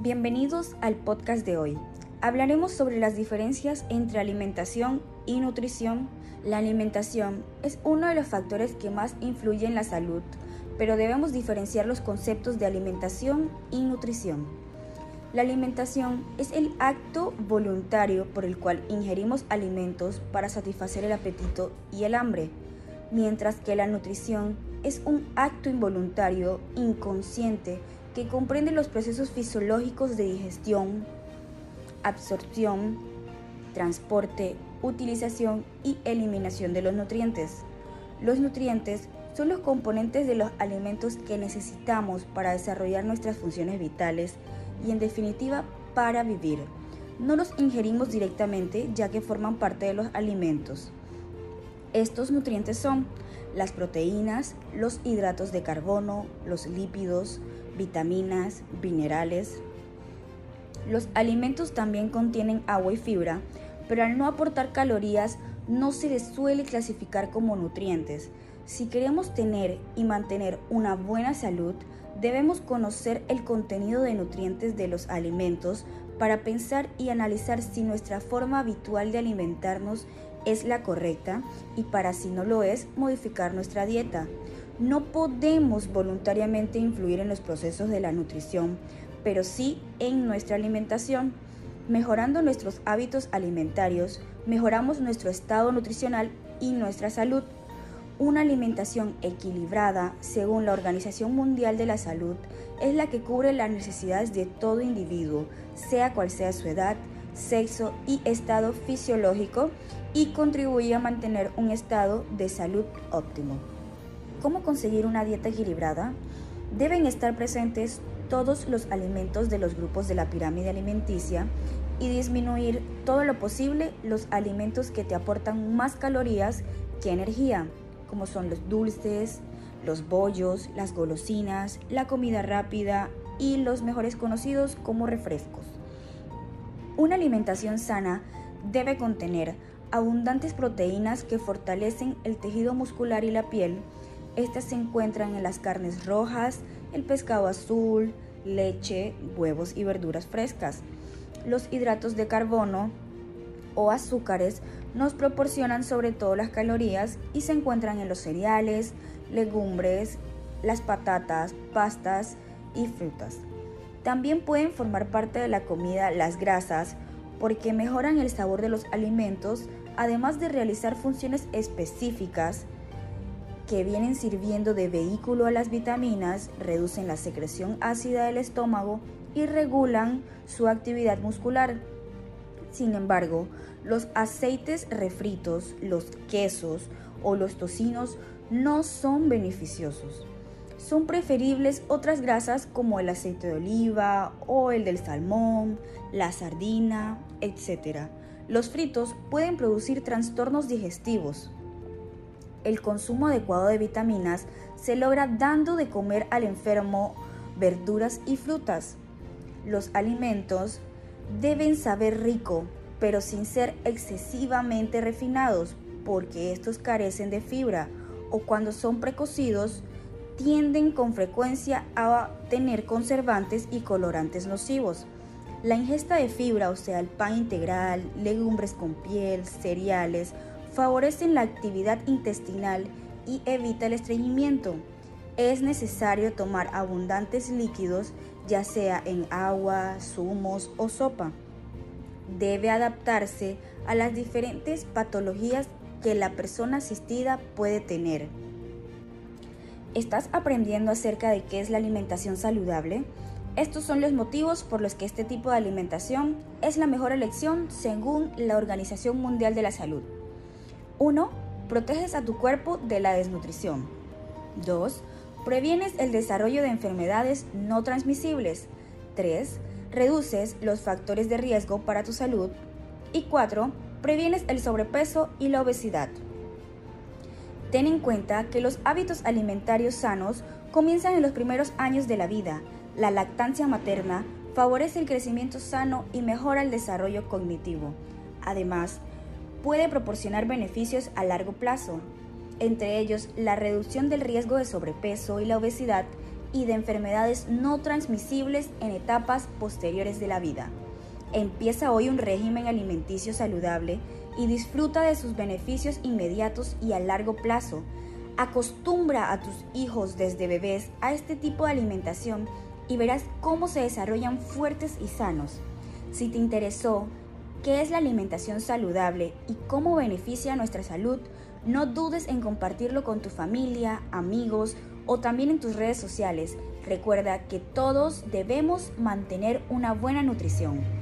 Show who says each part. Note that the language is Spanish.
Speaker 1: Bienvenidos al podcast de hoy. Hablaremos sobre las diferencias entre alimentación y nutrición. La alimentación es uno de los factores que más influye en la salud, pero debemos diferenciar los conceptos de alimentación y nutrición. La alimentación es el acto voluntario por el cual ingerimos alimentos para satisfacer el apetito y el hambre, mientras que la nutrición es un acto involuntario, inconsciente, que comprende los procesos fisiológicos de digestión, absorción, transporte, utilización y eliminación de los nutrientes. Los nutrientes son los componentes de los alimentos que necesitamos para desarrollar nuestras funciones vitales y en definitiva para vivir. No los ingerimos directamente ya que forman parte de los alimentos. Estos nutrientes son las proteínas, los hidratos de carbono, los lípidos, vitaminas, minerales. Los alimentos también contienen agua y fibra, pero al no aportar calorías no se les suele clasificar como nutrientes. Si queremos tener y mantener una buena salud, debemos conocer el contenido de nutrientes de los alimentos para pensar y analizar si nuestra forma habitual de alimentarnos es la correcta y para si no lo es, modificar nuestra dieta. No podemos voluntariamente influir en los procesos de la nutrición, pero sí en nuestra alimentación. Mejorando nuestros hábitos alimentarios, mejoramos nuestro estado nutricional y nuestra salud. Una alimentación equilibrada, según la Organización Mundial de la Salud, es la que cubre las necesidades de todo individuo, sea cual sea su edad, sexo y estado fisiológico, y contribuye a mantener un estado de salud óptimo. ¿Cómo conseguir una dieta equilibrada? Deben estar presentes todos los alimentos de los grupos de la pirámide alimenticia y disminuir todo lo posible los alimentos que te aportan más calorías que energía, como son los dulces, los bollos, las golosinas, la comida rápida y los mejores conocidos como refrescos. Una alimentación sana debe contener abundantes proteínas que fortalecen el tejido muscular y la piel, estas se encuentran en las carnes rojas, el pescado azul, leche, huevos y verduras frescas. Los hidratos de carbono o azúcares nos proporcionan sobre todo las calorías y se encuentran en los cereales, legumbres, las patatas, pastas y frutas. También pueden formar parte de la comida las grasas porque mejoran el sabor de los alimentos, además de realizar funciones específicas que vienen sirviendo de vehículo a las vitaminas, reducen la secreción ácida del estómago y regulan su actividad muscular. Sin embargo, los aceites refritos, los quesos o los tocinos no son beneficiosos. Son preferibles otras grasas como el aceite de oliva o el del salmón, la sardina, etc. Los fritos pueden producir trastornos digestivos, el consumo adecuado de vitaminas se logra dando de comer al enfermo verduras y frutas. Los alimentos deben saber rico, pero sin ser excesivamente refinados, porque estos carecen de fibra o cuando son precocidos tienden con frecuencia a tener conservantes y colorantes nocivos. La ingesta de fibra, o sea, el pan integral, legumbres con piel, cereales, favorecen la actividad intestinal y evita el estreñimiento. Es necesario tomar abundantes líquidos, ya sea en agua, zumos o sopa. Debe adaptarse a las diferentes patologías que la persona asistida puede tener. ¿Estás aprendiendo acerca de qué es la alimentación saludable? Estos son los motivos por los que este tipo de alimentación es la mejor elección según la Organización Mundial de la Salud. 1. Proteges a tu cuerpo de la desnutrición. 2. Previenes el desarrollo de enfermedades no transmisibles. 3. Reduces los factores de riesgo para tu salud. Y 4. Previenes el sobrepeso y la obesidad. Ten en cuenta que los hábitos alimentarios sanos comienzan en los primeros años de la vida. La lactancia materna favorece el crecimiento sano y mejora el desarrollo cognitivo. Además, puede proporcionar beneficios a largo plazo, entre ellos la reducción del riesgo de sobrepeso y la obesidad y de enfermedades no transmisibles en etapas posteriores de la vida. Empieza hoy un régimen alimenticio saludable y disfruta de sus beneficios inmediatos y a largo plazo. Acostumbra a tus hijos desde bebés a este tipo de alimentación y verás cómo se desarrollan fuertes y sanos. Si te interesó qué es la alimentación saludable y cómo beneficia nuestra salud, no dudes en compartirlo con tu familia, amigos o también en tus redes sociales. Recuerda que todos debemos mantener una buena nutrición.